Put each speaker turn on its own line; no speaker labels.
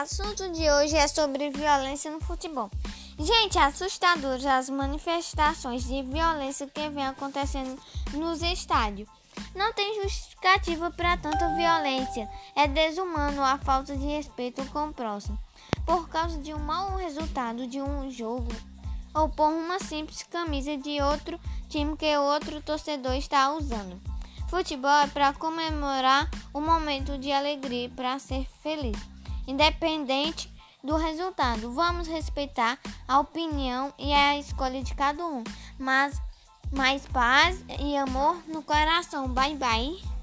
assunto de hoje é sobre violência no futebol. Gente, é assustador as manifestações de violência que vem acontecendo nos estádios. Não tem justificativa para tanta violência. É desumano a falta de respeito com o próximo. Por causa de um mau resultado de um jogo ou por uma simples camisa de outro time que outro torcedor está usando. Futebol é para comemorar o momento de alegria, para ser feliz, independente do resultado. Vamos respeitar a opinião e a escolha de cada um, mas mais paz e amor no coração. Bye bye.